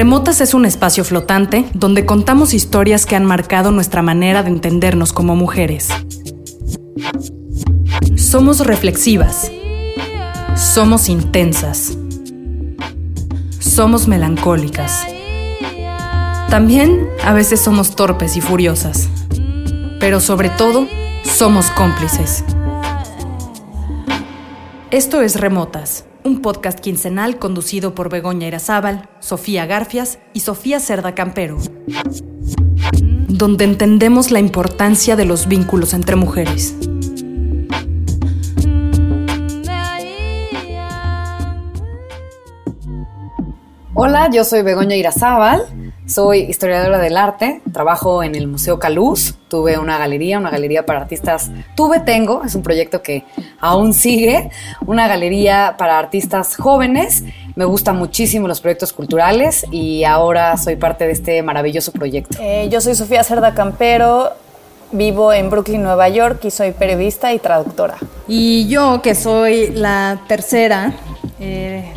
Remotas es un espacio flotante donde contamos historias que han marcado nuestra manera de entendernos como mujeres. Somos reflexivas. Somos intensas. Somos melancólicas. También a veces somos torpes y furiosas. Pero sobre todo, somos cómplices. Esto es Remotas, un podcast quincenal conducido por Begoña Irazábal, Sofía Garfias y Sofía Cerda Campero, donde entendemos la importancia de los vínculos entre mujeres. Hola, yo soy Begoña Irazábal, soy historiadora del arte, trabajo en el Museo Caluz, tuve una galería, una galería para artistas, tuve, tengo, es un proyecto que aún sigue, una galería para artistas jóvenes, me gustan muchísimo los proyectos culturales y ahora soy parte de este maravilloso proyecto. Eh, yo soy Sofía Cerda Campero, vivo en Brooklyn, Nueva York y soy periodista y traductora. Y yo, que soy la tercera, eh,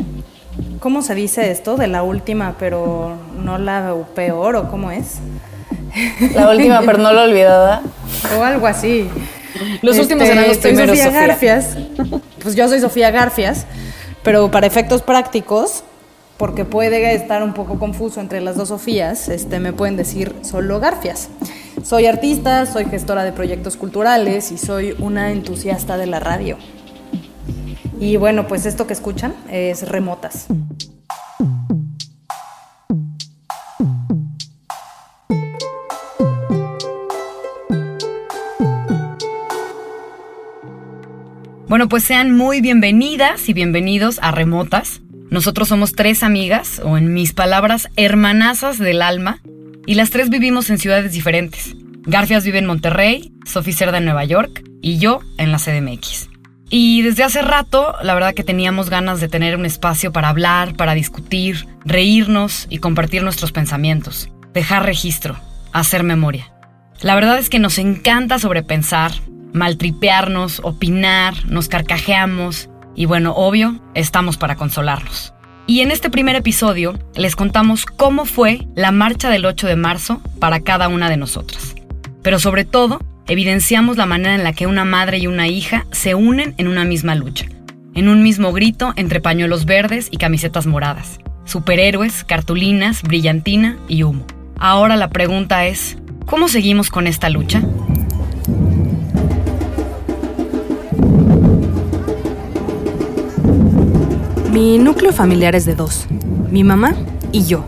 ¿cómo se dice esto? De la última, pero no la peor, ¿o cómo es? La última, pero no la olvidada. O algo así. Los últimos eran los primeros, Sofía Sofía. Garfias. Pues yo soy Sofía Garfias, pero para efectos prácticos, porque puede estar un poco confuso entre las dos Sofías, este, me pueden decir solo Garfias. Soy artista, soy gestora de proyectos culturales y soy una entusiasta de la radio. Y bueno, pues esto que escuchan es Remotas. Bueno, pues sean muy bienvenidas y bienvenidos a Remotas. Nosotros somos tres amigas, o en mis palabras, hermanazas del alma, y las tres vivimos en ciudades diferentes. Garfias vive en Monterrey, Sofía Cerda en Nueva York y yo en la CDMX. Y desde hace rato, la verdad que teníamos ganas de tener un espacio para hablar, para discutir, reírnos y compartir nuestros pensamientos, dejar registro, hacer memoria. La verdad es que nos encanta sobrepensar, maltripearnos, opinar, nos carcajeamos y bueno, obvio, estamos para consolarnos. Y en este primer episodio les contamos cómo fue la marcha del 8 de marzo para cada una de nosotras. Pero sobre todo, evidenciamos la manera en la que una madre y una hija se unen en una misma lucha, en un mismo grito entre pañuelos verdes y camisetas moradas, superhéroes, cartulinas, brillantina y humo. Ahora la pregunta es, ¿cómo seguimos con esta lucha? Mi núcleo familiar es de dos, mi mamá y yo.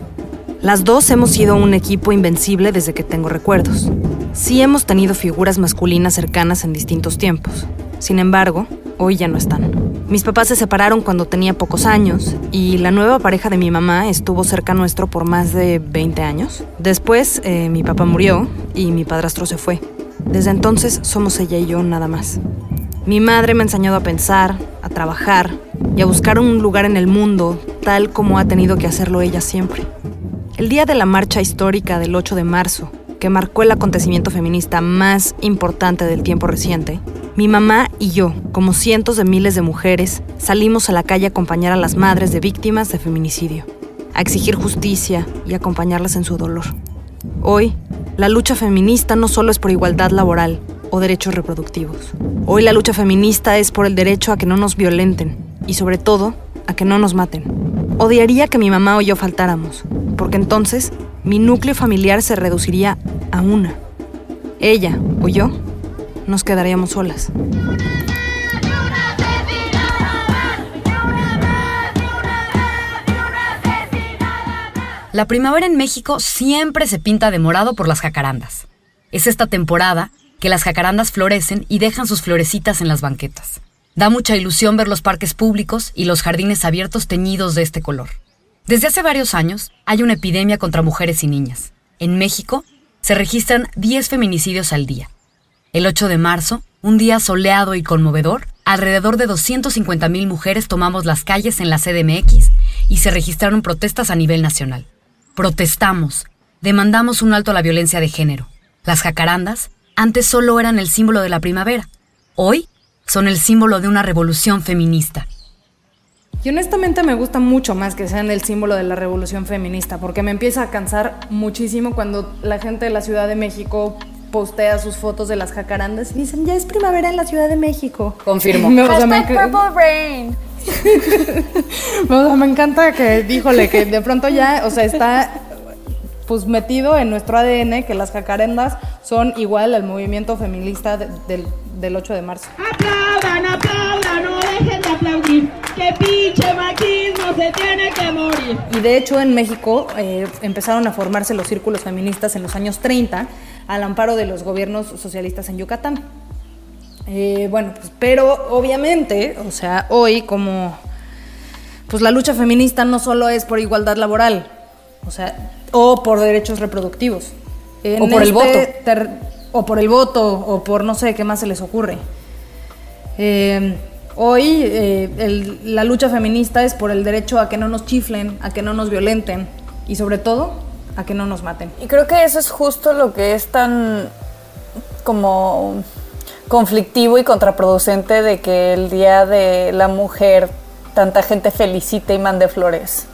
Las dos hemos sido un equipo invencible desde que tengo recuerdos. Sí hemos tenido figuras masculinas cercanas en distintos tiempos. Sin embargo, hoy ya no están. Mis papás se separaron cuando tenía pocos años y la nueva pareja de mi mamá estuvo cerca nuestro por más de 20 años. Después, eh, mi papá murió y mi padrastro se fue. Desde entonces somos ella y yo nada más. Mi madre me ha enseñado a pensar, a trabajar y a buscar un lugar en el mundo tal como ha tenido que hacerlo ella siempre. El día de la marcha histórica del 8 de marzo, que marcó el acontecimiento feminista más importante del tiempo reciente, mi mamá y yo, como cientos de miles de mujeres, salimos a la calle a acompañar a las madres de víctimas de feminicidio, a exigir justicia y acompañarlas en su dolor. Hoy, la lucha feminista no solo es por igualdad laboral o derechos reproductivos. Hoy la lucha feminista es por el derecho a que no nos violenten y sobre todo a que no nos maten. Odiaría que mi mamá o yo faltáramos, porque entonces mi núcleo familiar se reduciría a una. Ella o yo nos quedaríamos solas. La primavera en México siempre se pinta de morado por las jacarandas. Es esta temporada que las jacarandas florecen y dejan sus florecitas en las banquetas. Da mucha ilusión ver los parques públicos y los jardines abiertos teñidos de este color. Desde hace varios años hay una epidemia contra mujeres y niñas. En México se registran 10 feminicidios al día. El 8 de marzo, un día soleado y conmovedor, alrededor de 250.000 mujeres tomamos las calles en la CDMX y se registraron protestas a nivel nacional. Protestamos, demandamos un alto a la violencia de género. Las jacarandas antes solo eran el símbolo de la primavera. Hoy son el símbolo de una revolución feminista. Y honestamente me gusta mucho más que sean el símbolo de la revolución feminista, porque me empieza a cansar muchísimo cuando la gente de la Ciudad de México postea sus fotos de las jacarandas y dicen, ya es primavera en la Ciudad de México. Confirmo. Me, o sea, me, Purple Rain. o sea, me encanta que, díjole, que de pronto ya, o sea, está pues metido en nuestro ADN que las jacarandas son igual al movimiento feminista de- del, del 8 de marzo. Aplaudan, aplaudan, Que pinche machismo se tiene que morir. Y de hecho en México eh, empezaron a formarse los círculos feministas en los años 30 al amparo de los gobiernos socialistas en Yucatán. Eh, bueno, pues, pero obviamente, o sea, hoy como pues la lucha feminista no solo es por igualdad laboral, o sea, o por derechos reproductivos. En O por el voto. ter- o por el voto, o por no sé qué más se les ocurre. Eh, hoy eh, la lucha feminista es por el derecho a que no nos chiflen, a que no nos violenten y sobre todo a que no nos maten. Y creo que eso es justo lo que es tan como conflictivo y contraproducente de que el Día de la Mujer tanta gente felicite y mande flores.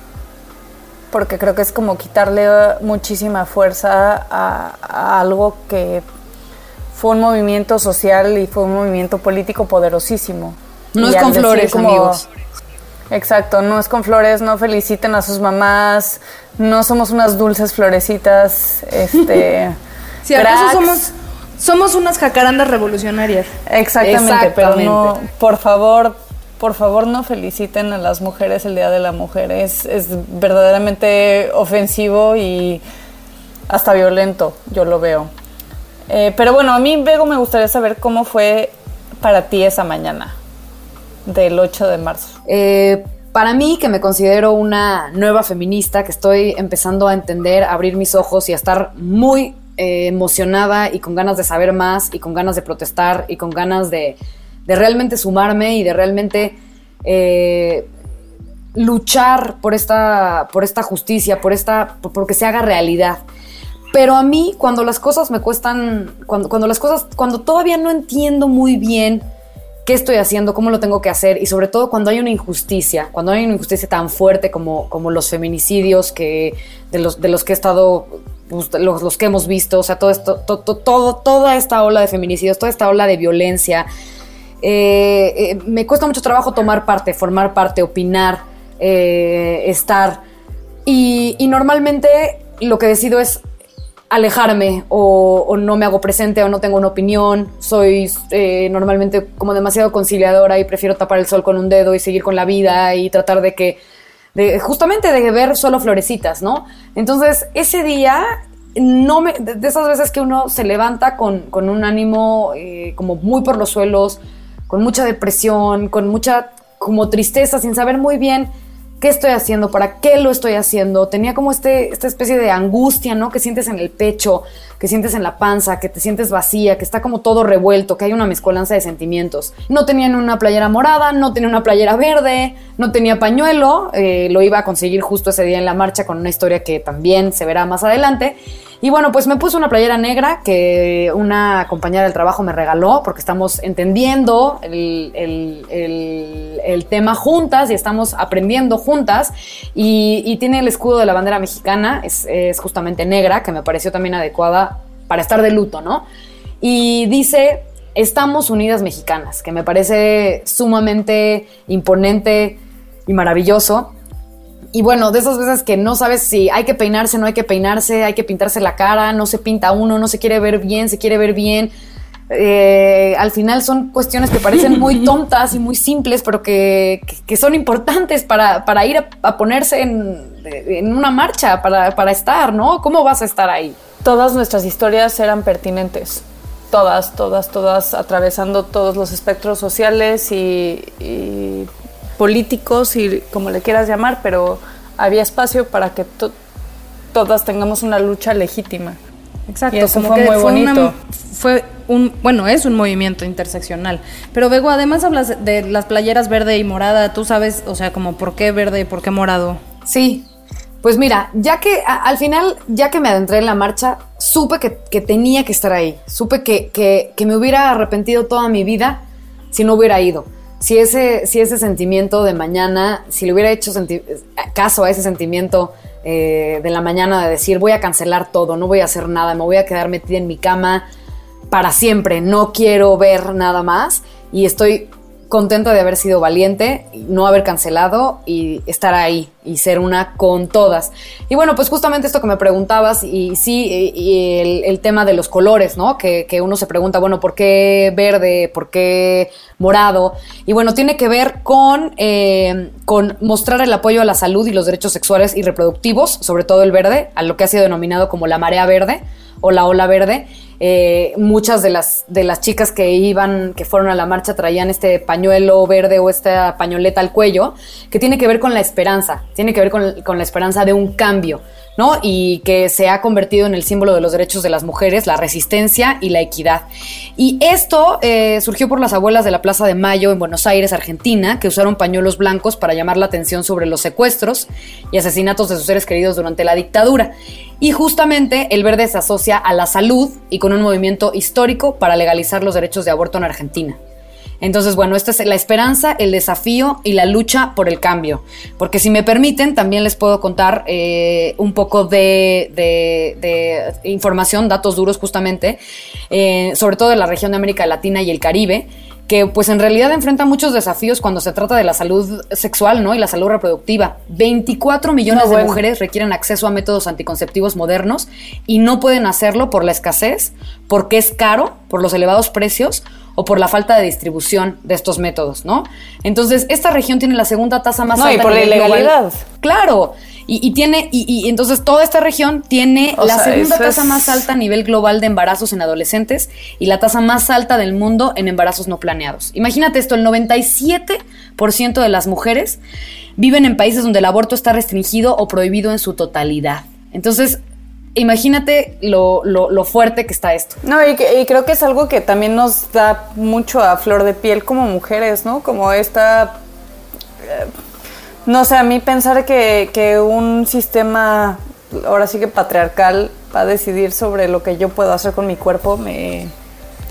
Porque creo que es como quitarle muchísima fuerza a algo que fue un movimiento social y fue un movimiento político poderosísimo. No Y es con flores, amigos. Exacto, no es con flores, no feliciten a sus mamás, no somos unas dulces florecitas, este... Si acaso somos, somos unas jacarandas revolucionarias. Exactamente, pero no, por favor, por favor no feliciten a las mujeres el Día de la Mujer. Es, es verdaderamente ofensivo y hasta violento, yo lo veo. Eh, pero bueno, a mí, Bego, me gustaría saber cómo fue para ti esa mañana del 8 de marzo. Eh, para mí, que me considero una nueva feminista, que estoy empezando a entender, a abrir mis ojos y a estar muy eh, emocionada y con ganas de saber más y con ganas de protestar y con ganas de, de realmente sumarme y de realmente eh, luchar por esta, por esta justicia, por esta, por, por se haga realidad. Pero a mí, cuando las cosas me cuestan, cuando, cuando las cosas, cuando todavía no entiendo muy bien qué estoy haciendo, cómo lo tengo que hacer y sobre todo cuando hay una injusticia, cuando hay una injusticia tan fuerte como, como los feminicidios que de los, que he estado, pues, los, que hemos visto, o sea, todo esto, to- to- todo, toda esta ola de feminicidios, toda esta ola de violencia, eh, eh, me cuesta mucho trabajo tomar parte, formar parte, opinar, eh, estar. Y normalmente lo que decido es alejarme o, no me hago presente o no tengo una opinión. Soy eh, normalmente como demasiado conciliadora y prefiero tapar el sol con un dedo y seguir con la vida y tratar de que, de, justamente de ver solo florecitas, ¿no? Entonces, ese día, no me, de de esas veces que uno se levanta con, con un ánimo eh, como muy por los suelos, con mucha depresión, con mucha como tristeza, sin saber muy bien qué estoy haciendo, para qué lo estoy haciendo. Tenía como este, esta especie de angustia, ¿no? Que sientes en el pecho, que sientes en la panza, que te sientes vacía, que está como todo revuelto, que hay una mezcolanza de sentimientos. No tenía una playera morada, no tenía una playera verde, no tenía pañuelo, eh, lo iba a conseguir justo ese día en la marcha con una historia que también se verá más adelante. Y bueno, pues me puse una playera negra que una compañera del trabajo me regaló porque estamos entendiendo el, el- el- tema juntas y estamos aprendiendo juntas. Y, y tiene el escudo de la bandera mexicana, es, es justamente negra, que me pareció también adecuada para estar de luto, ¿no? Y dice, estamos unidas mexicanas, que me parece sumamente imponente y maravilloso. Y bueno, de esas veces que no sabes si hay que peinarse, no hay que peinarse, hay que pintarse la cara, no se pinta uno, no se quiere ver bien, se quiere ver bien. Eh, al final son cuestiones que parecen muy tontas y muy simples, pero que, que- que son importantes para, para ir a, a ponerse en, en una marcha, para, para estar, ¿no? ¿Cómo vas a estar ahí? Todas nuestras historias eran pertinentes. todas, todas, todas, atravesando todos los espectros sociales y, y políticos y como le quieras llamar, pero había espacio para que to- todas tengamos una lucha legítima. Exacto, Y eso como fue que muy fue una- bonito. fue un, bueno, es un movimiento interseccional. Pero Bego, además hablas de las playeras verde y morada, tú sabes, o sea, como por qué verde y por qué morado. Sí, pues mira, ya que a- al final, ya que me adentré en la marcha, supe que, que tenía que estar ahí. Supe que, que- que me hubiera arrepentido toda mi vida si no hubiera ido. Si ese, si ese sentimiento de mañana, si le hubiera hecho caso a ese sentimiento eh, de la mañana de decir voy a cancelar todo, no voy a hacer nada, me voy a quedar metida en mi cama para siempre, no quiero ver nada más y estoy contenta de haber sido valiente, no haber cancelado y estar ahí y ser una con todas. Y bueno, pues justamente esto que me preguntabas y sí, el, tema de los colores, ¿no? Que, uno se pregunta, bueno, ¿por qué verde? ¿Por qué morado? Y bueno, tiene que ver eh, con mostrar el apoyo a la salud y los derechos sexuales y reproductivos, sobre todo el verde, a lo que ha sido denominado como la marea verde o la ola verde. Eh, muchas de las, de las chicas que iban, que fueron a la marcha, traían este pañuelo verde o esta pañoleta al cuello, que tiene que ver con la esperanza, tiene que ver con, con la esperanza de un cambio, ¿no? Y que se ha convertido en el símbolo de los derechos de las mujeres, la resistencia y la equidad. Y esto eh, surgió por las abuelas de la Plaza de Mayo en Buenos Aires, Argentina, que usaron pañuelos blancos para llamar la atención sobre los secuestros y asesinatos de sus seres queridos durante la dictadura. Y justamente el verde se asocia a la salud y con un movimiento histórico para legalizar los derechos de aborto en Argentina. Entonces, bueno, esta es la esperanza, el desafío y la lucha por el cambio. Porque si me permiten, también les puedo contar eh, un poco de, información, datos duros justamente, eh, sobre todo de la región de América Latina y el Caribe, que pues en realidad enfrenta muchos desafíos cuando se trata de la salud sexual ¿no? y la salud reproductiva. 24 millones No, de mujeres requieren acceso a métodos anticonceptivos modernos y no pueden hacerlo por la escasez, porque es caro, por los elevados precios o por la falta de distribución de estos métodos, ¿no? Entonces, esta región tiene la segunda tasa más No, y alta. por la global. ilegalidad. Claro. Y, y tiene, y, y entonces toda esta región tiene O la sea, segunda tasa es- más alta a nivel global de embarazos en adolescentes y la tasa más alta del mundo en embarazos no planeados. Imagínate esto, el 97% de las mujeres viven en países donde el aborto está restringido o prohibido en su totalidad. Entonces, imagínate lo, lo- lo fuerte que está esto. No, y, que- creo que es algo que también nos da mucho a flor de piel como mujeres, ¿no? Como esta... eh, no sé, a mí pensar que, que un sistema, ahora sí que patriarcal, va a decidir sobre lo que yo puedo hacer con mi cuerpo, me,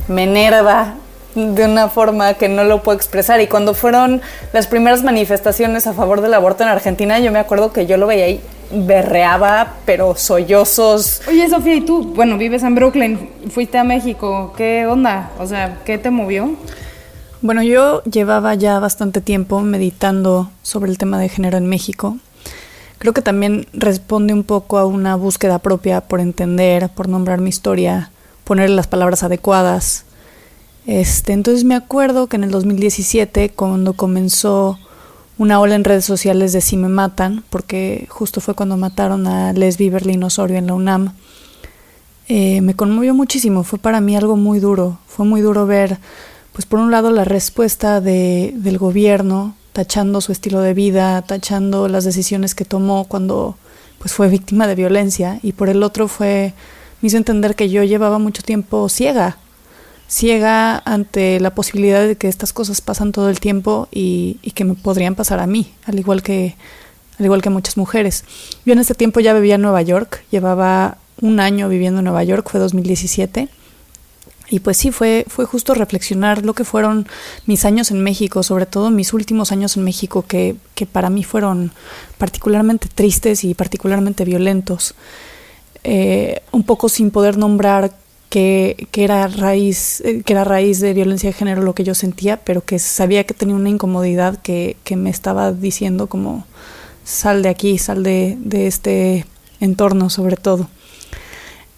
me enerva de una forma que no lo puedo expresar. Y cuando fueron las primeras manifestaciones a favor del aborto en Argentina, yo me acuerdo que yo lo veía y berreaba, pero sollozos. Oye, Sofía, ¿y tú? Bueno, vives en Brooklyn, fuiste a México, ¿qué onda? O sea, ¿qué te movió? Bueno, yo llevaba ya bastante tiempo meditando sobre el tema de género en México. Creo que también responde un poco a una búsqueda propia por entender, por nombrar mi historia, poner las palabras adecuadas. Este, entonces me acuerdo que en el 2017, cuando comenzó una ola en redes sociales de Si me matan, porque justo fue cuando mataron a Lesbi Berlín Osorio en la UNAM, eh, me conmovió muchísimo. Fue para mí algo muy duro. Fue muy duro ver, pues por un lado, la respuesta de, del gobierno, tachando su estilo de vida, tachando las decisiones que tomó cuando pues fue víctima de violencia, y por el otro fue, me hizo entender que yo llevaba mucho tiempo ciega, ciega ante la posibilidad de que estas cosas pasan todo el tiempo y, que me podrían pasar a mí, al igual que al igual que muchas mujeres. Yo en ese tiempo ya vivía en Nueva York, llevaba un año viviendo en Nueva York, fue 2017. Y pues sí, fue, fue justo reflexionar lo que fueron mis años en México, sobre todo mis últimos años en México, que, que para mí fueron particularmente tristes y particularmente violentos. Eh, un poco sin poder nombrar que, era raíz, eh, que era raíz de violencia de género lo que yo sentía, pero que sabía que tenía una incomodidad que, que me estaba diciendo como sal de aquí, sal de, de este entorno sobre todo.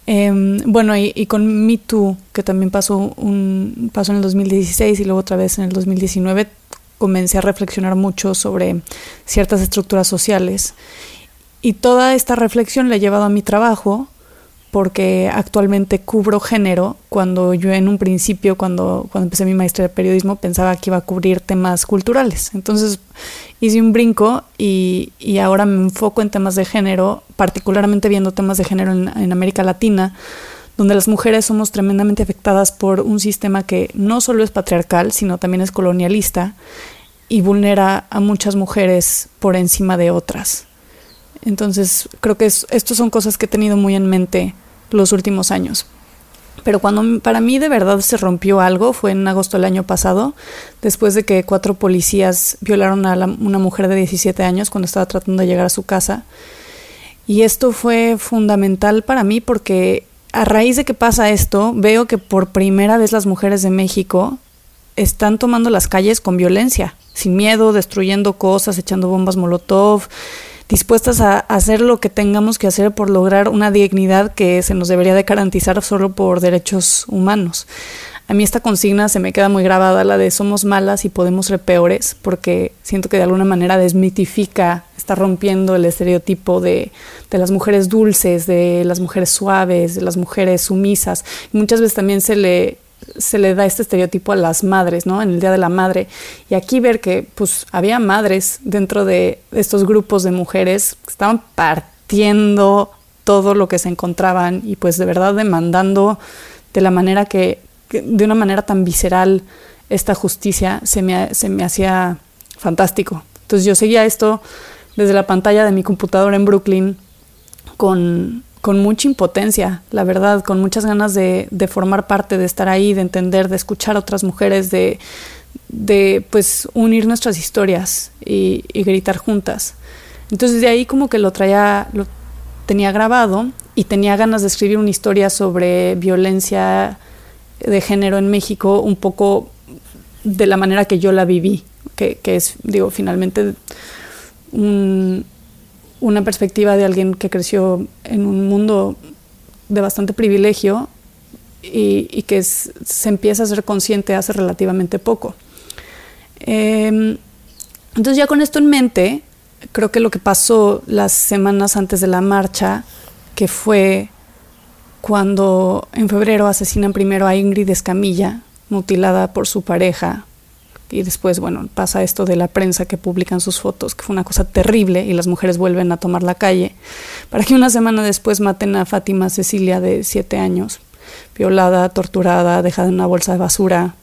Eh, bueno, y, y, con Me Too, que también pasó, un, pasó en el 2016 y luego otra vez en el 2019, comencé a reflexionar mucho sobre ciertas estructuras sociales. Y toda esta reflexión la he llevado a mi trabajo porque actualmente cubro género, cuando yo en un principio, cuando, cuando empecé mi maestría de periodismo, pensaba que iba a cubrir temas culturales. Entonces hice un brinco y, y ahora me enfoco en temas de género, particularmente viendo temas de género en, en América Latina, donde las mujeres somos tremendamente afectadas por un sistema que no solo es patriarcal, sino también es colonialista y vulnera a muchas mujeres por encima de otras. Entonces, creo que es, estas son cosas que he tenido muy en mente los últimos años. Pero cuando para mí de verdad se rompió algo fue en agosto del año pasado, después de que cuatro policías violaron a una mujer de 17 años cuando estaba tratando de llegar a su casa. Y esto fue fundamental para mí porque a raíz de que pasa esto, veo que por primera vez las mujeres de México están tomando las calles con violencia, sin miedo, destruyendo cosas, echando bombas Molotov, dispuestas a hacer lo que tengamos que hacer por lograr una dignidad que se nos debería de garantizar solo por derechos humanos. A mí esta consigna se me queda muy grabada, la de somos malas y podemos ser peores, porque siento que de alguna manera desmitifica, está rompiendo el estereotipo de, de las mujeres dulces, de las mujeres suaves, de las mujeres sumisas. Muchas veces también se le se le da este estereotipo a las madres, ¿no? En el Día de la Madre. Y aquí ver que, pues, había madres dentro de estos grupos de mujeres que estaban partiendo todo lo que se encontraban y, pues, de verdad demandando de la manera que, de una manera tan visceral, esta justicia se me, se me hacía fantástico. Entonces yo seguía esto desde la pantalla de mi computadora en Brooklyn con con mucha impotencia, la verdad, con muchas ganas de, formar parte, de estar ahí, de entender, de escuchar a otras mujeres, de, pues unir nuestras historias y, y, gritar juntas. Entonces de ahí como que lo traía, lo tenía grabado y tenía ganas de escribir una historia sobre violencia de género en México, un poco de la manera que yo la viví, que, que es, digo, finalmente un, una perspectiva de alguien que creció en un mundo de bastante privilegio y, que se empieza a ser consciente hace relativamente poco. Eh, entonces ya con esto en mente, creo que lo que pasó las semanas antes de la marcha, que fue cuando en febrero asesinan primero a Ingrid Escamilla, mutilada por su pareja, y después, bueno, pasa esto de la prensa que publican sus fotos, que fue una cosa terrible, y las mujeres vuelven a tomar la calle, para que una semana después maten a Fátima Cecilia de siete años, violada, torturada, dejada en una bolsa de basura.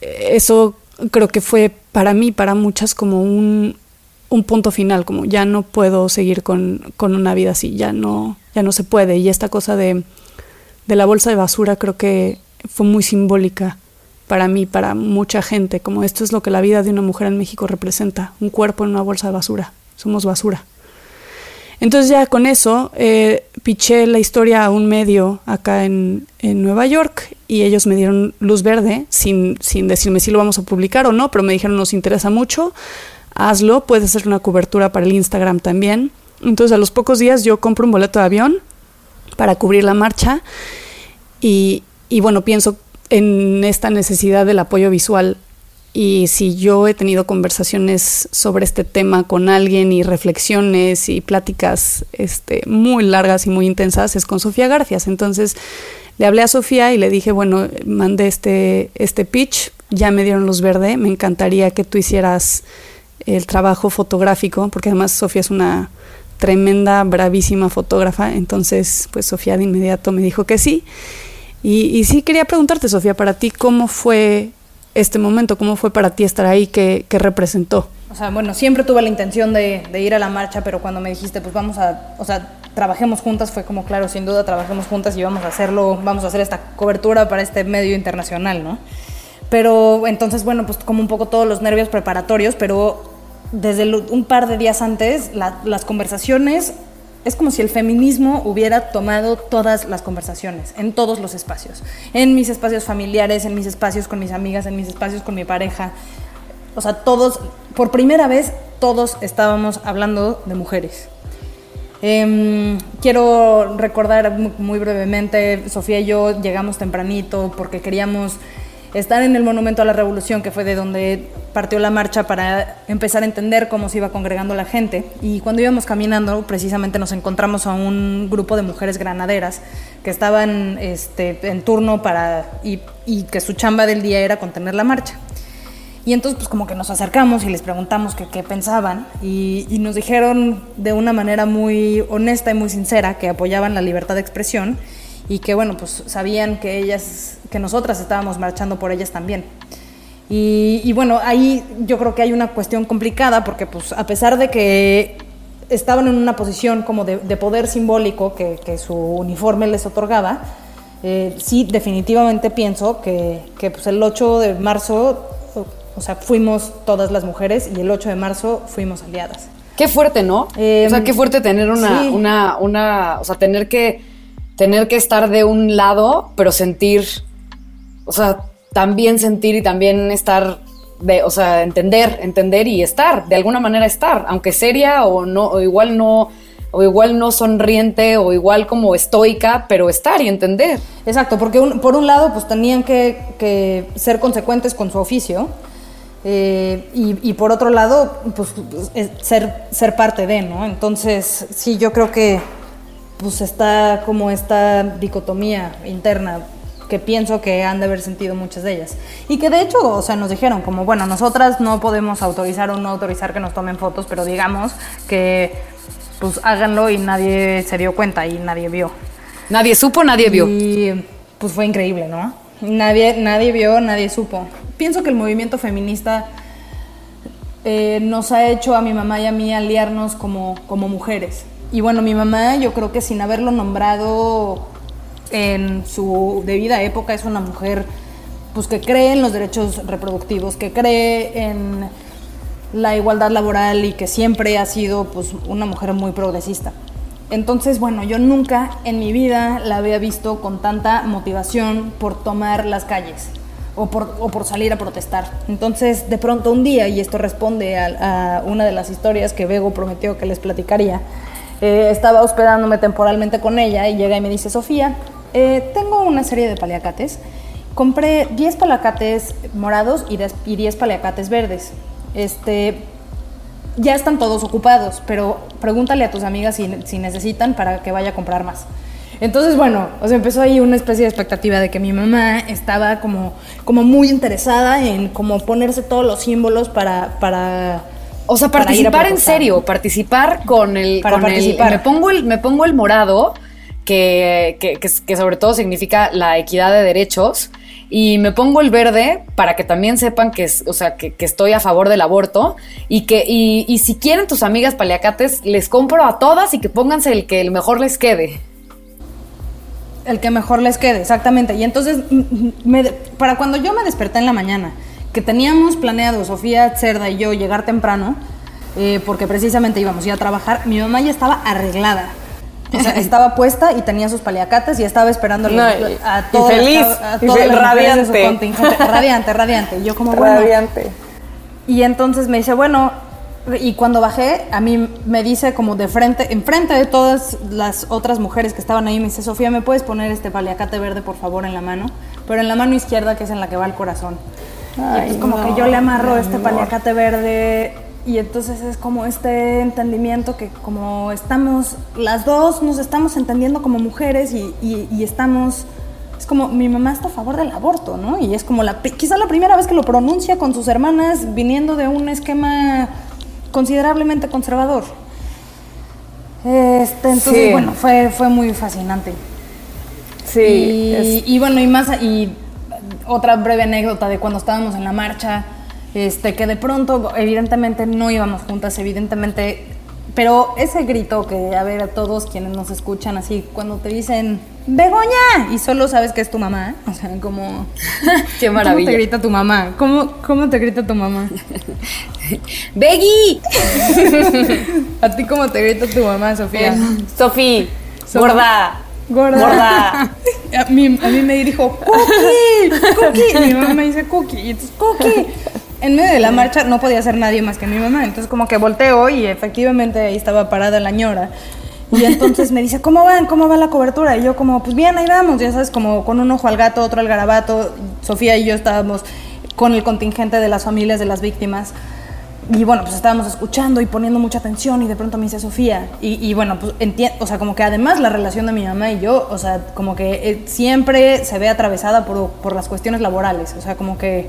Eso creo que fue para mí, para muchas, como un, un punto final, como ya no puedo seguir con, con, una vida así, ya no, ya no se puede. Y esta cosa de, de la bolsa de basura creo que fue muy simbólica para mí, para mucha gente, como esto es lo que la vida de una mujer en México representa, un cuerpo en una bolsa de basura, somos basura. Entonces ya con eso eh, piché la historia a un medio acá en, en, Nueva York y ellos me dieron luz verde sin, sin decirme si lo vamos a publicar o no, pero me dijeron nos interesa mucho, hazlo, puedes hacer una cobertura para el Instagram también. Entonces a los pocos días yo compro un boleto de avión para cubrir la marcha y, y bueno, pienso en esta necesidad del apoyo visual y si yo he tenido conversaciones sobre este tema con alguien y reflexiones y pláticas este, muy largas y muy intensas es con Sofía Garfias. Entonces le hablé a Sofía y le dije, bueno, mandé este, este pitch, ya me dieron luz verde, me encantaría que tú hicieras el trabajo fotográfico, porque además Sofía es una tremenda, bravísima fotógrafa, entonces pues Sofía de inmediato me dijo que sí. Y, y, sí quería preguntarte, Sofía, para ti, ¿cómo fue este momento? ¿Cómo fue para ti estar ahí? ¿Qué, qué representó? O sea, bueno, siempre tuve la intención de, de, ir a la marcha, pero cuando me dijiste, pues vamos a, o sea, trabajemos juntas, fue como, claro, sin duda, trabajemos juntas y vamos a hacerlo, vamos a hacer esta cobertura para este medio internacional, ¿no? Pero entonces, bueno, pues como un poco todos los nervios preparatorios, pero desde un par de días antes, la, las conversaciones es como si el feminismo hubiera tomado todas las conversaciones, en todos los espacios, en mis espacios familiares, en mis espacios con mis amigas, en mis espacios con mi pareja. O sea, todos, por primera vez, todos estábamos hablando de mujeres. Eh, quiero recordar muy brevemente, Sofía y yo llegamos tempranito porque queríamos estar en el Monumento a la Revolución, que fue de donde partió la marcha para empezar a entender cómo se iba congregando la gente. Y cuando íbamos caminando, precisamente nos encontramos a un grupo de mujeres granaderas que estaban este, en turno para, y, que su chamba del día era contener la marcha. Y entonces pues como que nos acercamos y les preguntamos qué pensaban y, nos dijeron de una manera muy honesta y muy sincera que apoyaban la libertad de expresión y que bueno pues sabían que ellas, que nosotras estábamos marchando por ellas también. Y, y bueno, ahí yo creo que hay una cuestión complicada porque pues a pesar de que estaban en una posición como de, de poder simbólico que, que, su uniforme les otorgaba, eh, sí definitivamente pienso que, que pues el 8 de marzo o sea, fuimos todas las mujeres y el 8 de marzo fuimos aliadas. Qué fuerte, ¿no? Eh, o sea, qué fuerte tener una, sí. una, una, o sea, tener que, tener que estar de un lado, pero sentir, o sea, también sentir y también estar, de, o sea, entender, entender y estar, de alguna manera estar, aunque seria o no, o igual no, o igual no sonriente o igual como estoica, pero estar y entender. Exacto, porque por un lado, pues tenían que, que ser consecuentes con su oficio eh, y, y, por otro lado, pues ser, ser parte de, ¿no? Entonces, sí, yo creo que pues está como esta dicotomía interna que pienso que han de haber sentido muchas de ellas. Y que de hecho, o sea, nos dijeron como, bueno, nosotras no podemos autorizar o no autorizar que nos tomen fotos, pero digamos que pues háganlo y nadie se dio cuenta y nadie vio. Nadie supo, nadie vio. Y pues fue increíble, ¿no? Nadie, nadie vio, nadie supo. Pienso que el movimiento feminista eh, nos ha hecho a mi mamá y a mí aliarnos como, como mujeres. Y bueno, mi mamá yo creo que sin haberlo nombrado en su debida época es una mujer pues que cree en los derechos reproductivos, que cree en la igualdad laboral y que siempre ha sido pues una mujer muy progresista. Entonces, bueno, yo nunca en mi vida la había visto con tanta motivación por tomar las calles o por, o por salir a protestar. Entonces, de pronto un día, y esto responde a, a una de las historias que Bego prometió que les platicaría, eh, estaba hospedándome temporalmente con ella y llega y me dice, Sofía, eh, tengo una serie de paliacates. Compré 10 paliacates morados y 10 paliacates verdes. Este, ya están todos ocupados, pero pregúntale a tus amigas si, si, necesitan para que vaya a comprar más. Entonces, bueno, o sea, empezó ahí una especie de expectativa de que mi mamá estaba como, como muy interesada en como ponerse todos los símbolos para... para o sea, participar en serio, participar con el... Para con participar. El, me, pongo el, me pongo el morado, que, que, que, que sobre todo significa la equidad de derechos, y me pongo el verde para que también sepan que, o sea, que, que estoy a favor del aborto y que y, y, si quieren tus amigas paliacates les compro a todas y que pónganse el que el mejor les quede. El que mejor les quede exactamente. Y entonces me, para cuando yo me desperté en la mañana que teníamos planeado Sofía Cerda y yo llegar temprano eh, porque precisamente íbamos a ir a trabajar mi mamá ya estaba arreglada o sea, estaba puesta y tenía sus paliacates y estaba esperando no, a feliz, a todas y las radiante. Radiante, radiante. Y yo como, bueno. Radiante. Y entonces me dice, bueno, y cuando bajé, a mí me dice como de frente, enfrente de todas las otras mujeres que estaban ahí, me dice, Sofía, ¿me puedes poner este paliacate verde, por favor, en la mano? Pero en la mano izquierda, que es en la que va el corazón. Ay, y entonces como no, que yo le amarro este paliacate verde y entonces es como este entendimiento que como estamos, las dos nos estamos entendiendo como mujeres y, y, y, estamos, es como mi mamá está a favor del aborto, ¿no? Y es como la, quizá la primera vez que lo pronuncia con sus hermanas viniendo de un esquema considerablemente conservador. Este, entonces, sí. bueno, fue, fue muy fascinante. Sí. Y, es... y bueno, y más, y otra breve anécdota de cuando estábamos en la marcha, este, que de pronto, evidentemente no íbamos juntas, evidentemente, pero ese grito que, a ver, a todos quienes nos escuchan así, cuando te dicen, Begoña, y solo sabes que es tu mamá, o sea, como... Qué maravilla. ¿Cómo te grita tu mamá? ¿Cómo, cómo te grita tu mamá? ¡Beggy! ¿A ti cómo te grita tu mamá, Sofía? Sofía, gorda. Gorda. Gorda. A mí, a mí me dijo, Cookie, Cookie. Y mi mamá me dice, Cookie. Y entonces, Cookie en medio de la marcha no podía ser nadie más que mi mamá. Entonces como que volteo y efectivamente ahí estaba parada la ñora. Y entonces me dice, ¿cómo van? ¿Cómo va la cobertura? Y yo como, pues bien, ahí vamos, ya sabes, como con un ojo al gato, otro al garabato. Sofía y yo estábamos con el contingente de las familias de las víctimas. Y bueno, pues estábamos escuchando y poniendo mucha atención y de pronto me dice Sofía. Y, y bueno, pues entiendo, o sea, como que además la relación de mi mamá y yo, o sea, como que eh, siempre se ve atravesada por, por las cuestiones laborales. O sea, como que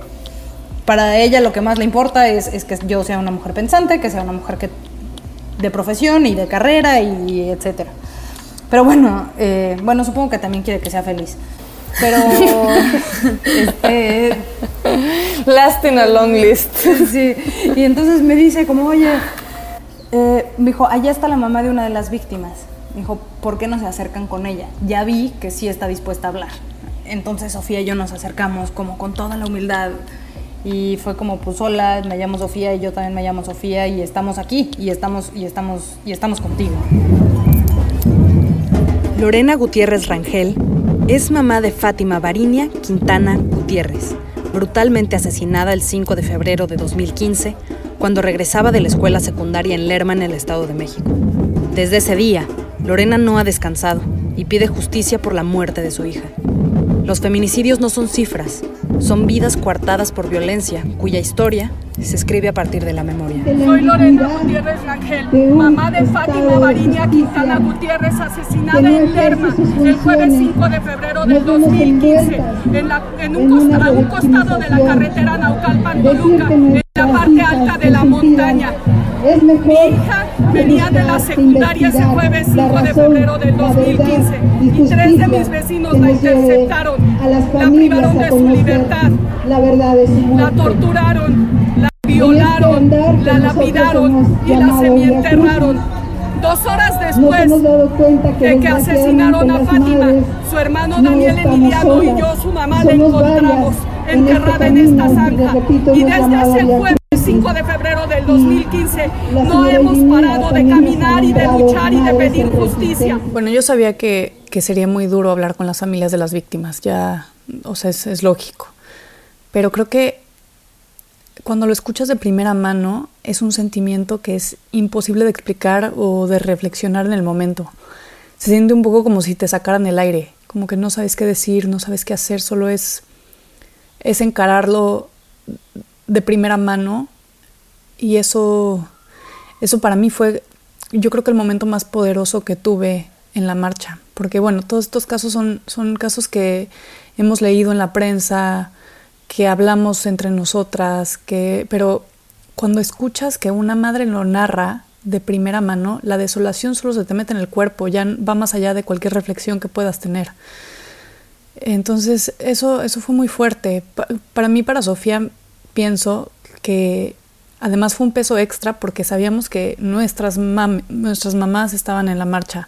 para ella lo que más le importa es, es que yo sea una mujer pensante, que sea una mujer que, de profesión y de carrera y etcétera. Pero bueno, eh, bueno, supongo que también quiere que sea feliz. Pero, este, Last in a long list. sí. Y entonces me dice como, oye, eh, me dijo, allá está la mamá de una de las víctimas. Me dijo, ¿por qué no se acercan con ella? Ya vi que sí está dispuesta a hablar. Entonces Sofía y yo nos acercamos como con toda la humildad. Y fue como, pues hola, me llamo Sofía y yo también me llamo Sofía y estamos aquí y estamos, y estamos, y estamos contigo. Lorena Gutiérrez Rangel es mamá de Fátima Barinia Quintana Gutiérrez, brutalmente asesinada el 5 de febrero de 2015 cuando regresaba de la escuela secundaria en Lerma, en el Estado de México. Desde ese día, Lorena no ha descansado y pide justicia por la muerte de su hija. Los feminicidios no son cifras, son vidas coartadas por violencia, cuya historia se escribe a partir de la memoria. Soy Lorena Gutiérrez Rangel, mamá de Fátima Barinia Quintana Gutiérrez, asesinada en Lerma el jueves 5 de febrero del 2015, en, la- en un, costa- a un costado de la carretera Naucalpan-Toluca, Mi hija venía de la secundaria ese jueves 5 de febrero del 2015 y tres de mis vecinos la interceptaron, la privaron de su libertad, La verdad la torturaron, la violaron, la lapidaron y la semienterraron. Dos horas después de que asesinaron a Fátima, su hermano Daniel Emiliano y yo, su mamá, la encontramos enterrada en esta zanja. Y desde ese jueves 5 de febrero del 2015 no hemos parado de caminar y de luchar y de pedir justicia. Bueno, yo sabía que, que sería muy duro hablar con las familias de las víctimas, ya, o sea, es, es lógico. Pero creo que cuando lo escuchas de primera mano es un sentimiento que es imposible de explicar o de reflexionar en el momento. Se siente un poco como si te sacaran el aire, como que no sabes qué decir, no sabes qué hacer, solo es, es encararlo de primera mano y eso, eso para mí fue, yo creo que el momento más poderoso que tuve en la marcha, porque bueno, todos estos casos son, son casos que hemos leído en la prensa, que hablamos entre nosotras, que, pero cuando escuchas que una madre lo narra de primera mano, la desolación solo se te mete en el cuerpo, ya va más allá de cualquier reflexión que puedas tener. Entonces, eso, eso fue muy fuerte. Pa- para mí, para Sofía, pienso que además fue un peso extra porque sabíamos que nuestras, nuestras mamás estaban en la marcha.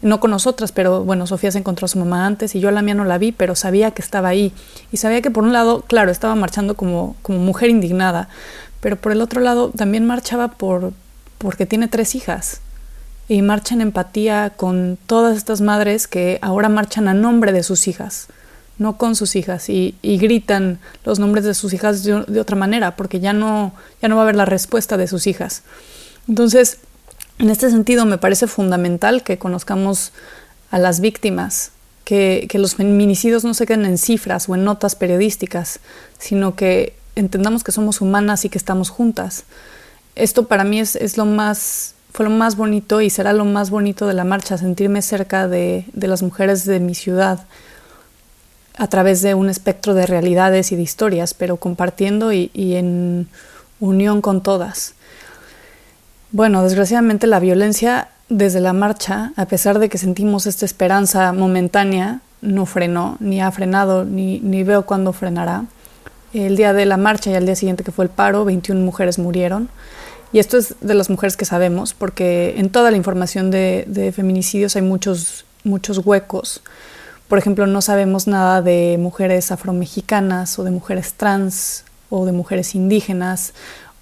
No con nosotras, pero bueno, Sofía se encontró a su mamá antes y yo a la mía no la vi, pero sabía que estaba ahí. Y sabía que por un lado, claro, estaba marchando como, como mujer indignada, pero por el otro lado también marchaba por, porque tiene tres hijas y marcha en empatía con todas estas madres que ahora marchan a nombre de sus hijas, no con sus hijas, y, gritan los nombres de sus hijas de, de otra manera, porque ya no, ya no va a haber la respuesta de sus hijas. Entonces, en este sentido, me parece fundamental que conozcamos a las víctimas, que, que los feminicidios no se queden en cifras o en notas periodísticas, sino que entendamos que somos humanas y que estamos juntas. Esto para mí es, es lo más, fue lo más bonito y será lo más bonito de la marcha, sentirme cerca de, de las mujeres de mi ciudad a través de un espectro de realidades y de historias, pero compartiendo y, en unión con todas. Bueno, desgraciadamente la violencia desde la marcha, a pesar de que sentimos esta esperanza momentánea, no frenó, ni ha frenado, ni, ni veo cuándo frenará. El día de la marcha y al día siguiente que fue el paro, 21 mujeres murieron. Y esto es de las mujeres que sabemos, porque en toda la información de, de feminicidios hay muchos, muchos huecos. Por ejemplo, no sabemos nada de mujeres afromexicanas o de mujeres trans o de mujeres indígenas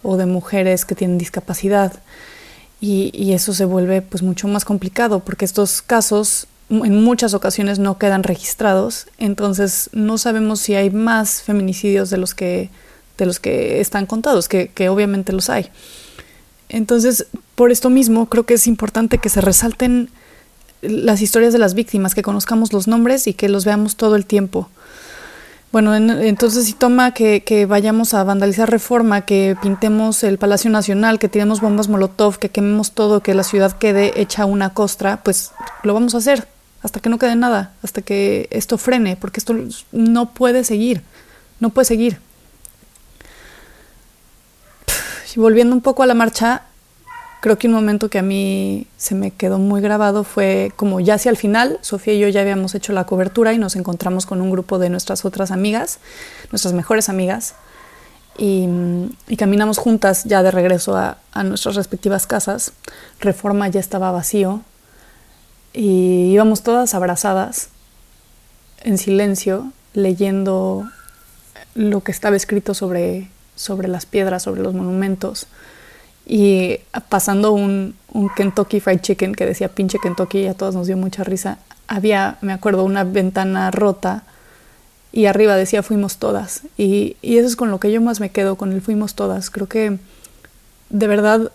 o de mujeres que tienen discapacidad. Y, y, eso se vuelve pues mucho más complicado porque estos casos en muchas ocasiones no quedan registrados, entonces no sabemos si hay más feminicidios de los que, de los que están contados, que, que obviamente los hay. Entonces, por esto mismo creo que es importante que se resalten las historias de las víctimas, que conozcamos los nombres y que los veamos todo el tiempo. Bueno, entonces si toma que, que, vayamos a vandalizar reforma, que pintemos el Palacio Nacional, que tiremos bombas Molotov, que quememos todo, que la ciudad quede hecha una costra, pues lo vamos a hacer hasta que no quede nada, hasta que esto frene, porque esto no puede seguir, no puede seguir. Y volviendo un poco a la marcha, creo que un momento que a mí se me quedó muy grabado fue como ya hacia el final, Sofía y yo ya habíamos hecho la cobertura y nos encontramos con un grupo de nuestras otras amigas, nuestras mejores amigas, y, caminamos juntas ya de regreso a, a nuestras respectivas casas. Reforma ya estaba vacío, y íbamos todas abrazadas, en silencio, leyendo lo que estaba escrito sobre, sobre las piedras, sobre los monumentos, y pasando un, un Kentucky Fried Chicken que decía pinche Kentucky, y a todos nos dio mucha risa. Había, me acuerdo, una ventana rota y arriba decía fuimos todas. Y, y, eso es con lo que yo más me quedo, con el fuimos todas. Creo que de verdad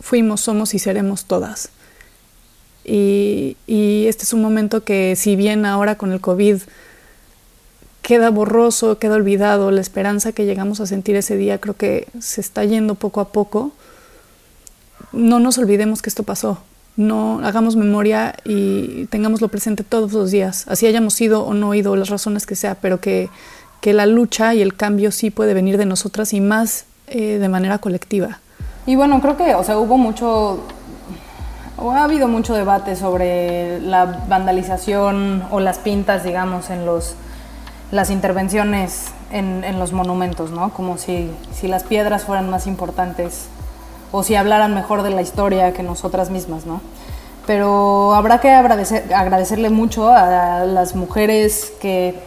fuimos, somos y seremos todas. Y, este es un momento que si bien ahora con el COVID queda borroso, queda olvidado, la esperanza que llegamos a sentir ese día creo que se está yendo poco a poco, no nos olvidemos que esto pasó, no hagamos memoria y tengámoslo presente todos los días, así hayamos ido o no ido, las razones que sea, pero que, que la lucha y el cambio sí puede venir de nosotras y más eh, de manera colectiva. Y bueno, creo que, o sea, hubo mucho ha habido mucho debate sobre la vandalización o las pintas, digamos, en los, las intervenciones en, en los monumentos, ¿no? Como si, si, las piedras fueran más importantes o si hablaran mejor de la historia que nosotras mismas, ¿no? Pero habrá que agradecer, agradecerle mucho a las mujeres que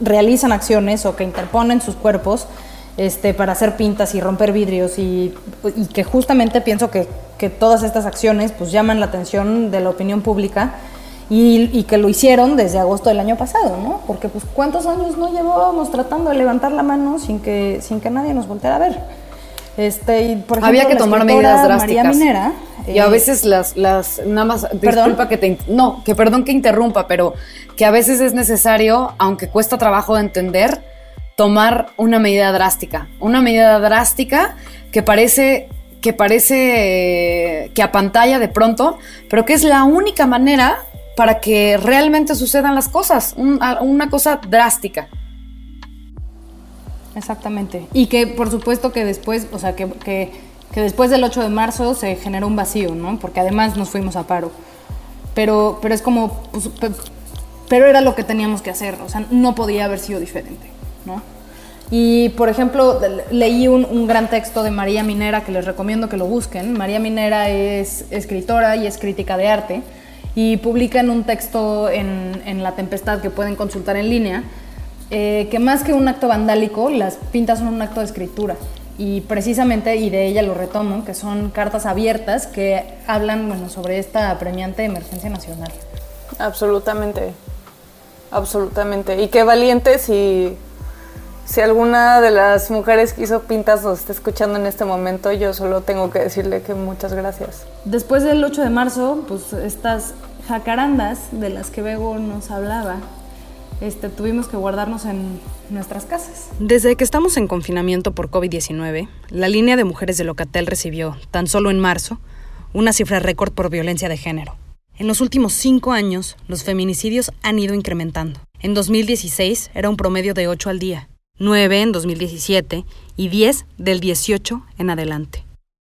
realizan acciones o que interponen sus cuerpos este, para hacer pintas y romper vidrios y, y que justamente pienso que que todas estas acciones pues llaman la atención de la opinión pública y, que lo hicieron desde agosto del año pasado, ¿no? Porque pues cuántos años no llevábamos tratando de levantar la mano sin que, sin que nadie nos volteara a ver. Este, y por ejemplo, Había que tomar medidas drásticas. María Minera, y a eh, veces las, las, nada más, disculpa que te, no, que perdón que interrumpa, pero que a veces es necesario, aunque cuesta trabajo de entender, tomar una medida drástica. Una medida drástica que parece que parece que a pantalla de pronto, pero que es la única manera para que realmente sucedan las cosas, una cosa drástica. Exactamente. Y que por supuesto que después, o sea, que, que, después del 8 de marzo se generó un vacío, ¿no? Porque además nos fuimos a paro. Pero, pero es como, pues, pero era lo que teníamos que hacer, o sea, no podía haber sido diferente, ¿no? Y, por ejemplo, leí un, gran texto de María Minera que les recomiendo que lo busquen. María Minera es escritora y es crítica de arte y publica en un texto en, La Tempestad que pueden consultar en línea, eh, que más que un acto vandálico, las pintas son un acto de escritura. Y precisamente, y de ella lo retomo, que son cartas abiertas que hablan bueno, sobre esta apremiante emergencia nacional. Absolutamente, absolutamente. Y qué valientes y si alguna de las mujeres que hizo pintas nos está escuchando en este momento, yo solo tengo que decirle que muchas gracias. Después del 8 de marzo, pues estas jacarandas de las que Bego nos hablaba, este, tuvimos que guardarnos en nuestras casas. Desde que estamos en confinamiento por COVID-19, la línea de mujeres de Locatel recibió, tan solo en marzo, una cifra récord por violencia de género. En los últimos cinco años, los feminicidios han ido incrementando. En 2016 era un promedio de 8 al día 9 en 2017 y 10 del 18 en adelante.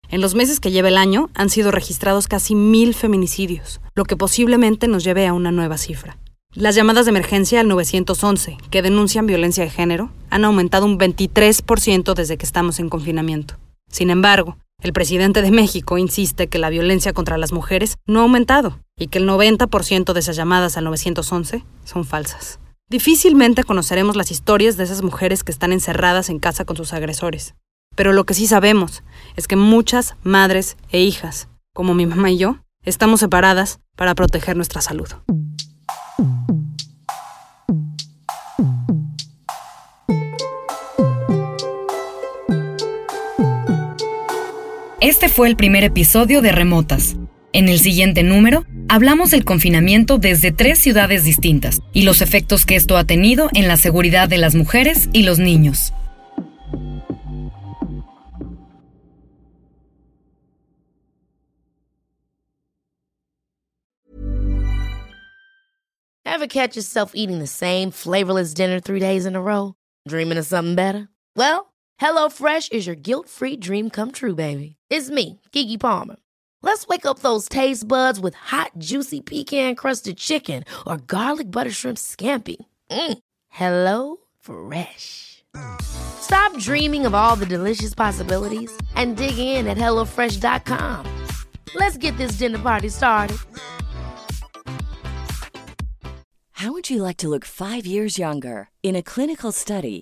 En los meses que lleva el año han sido registrados casi mil feminicidios, lo que posiblemente nos lleve a una nueva cifra. Las llamadas de emergencia al 911, que denuncian violencia de género, han aumentado un 23% desde que estamos en confinamiento. Sin embargo, el presidente de México insiste que la violencia contra las mujeres no ha aumentado y que el 90% de esas llamadas al 911 son falsas. Difícilmente conoceremos las historias de esas mujeres que están encerradas en casa con sus agresores. Pero lo que sí sabemos es que muchas madres e hijas, como mi mamá y yo, estamos separadas para proteger nuestra salud. Este fue el primer episodio de Remotas. En el siguiente número, hablamos del confinamiento desde tres ciudades distintas y los efectos que esto ha tenido en la seguridad de las mujeres y los niños. Ever catch yourself eating the same flavorless dinner three days in a row? Dreaming of something better? Well, HelloFresh is your guilt-free dream come true, baby. It's me, Kiki Palmer. Let's wake up those taste buds with hot, juicy pecan crusted chicken or garlic butter shrimp scampi. Mm. Hello Fresh. Stop dreaming of all the delicious possibilities and dig in at HelloFresh.com. Let's get this dinner party started. How would you like to look five years younger? In a clinical study,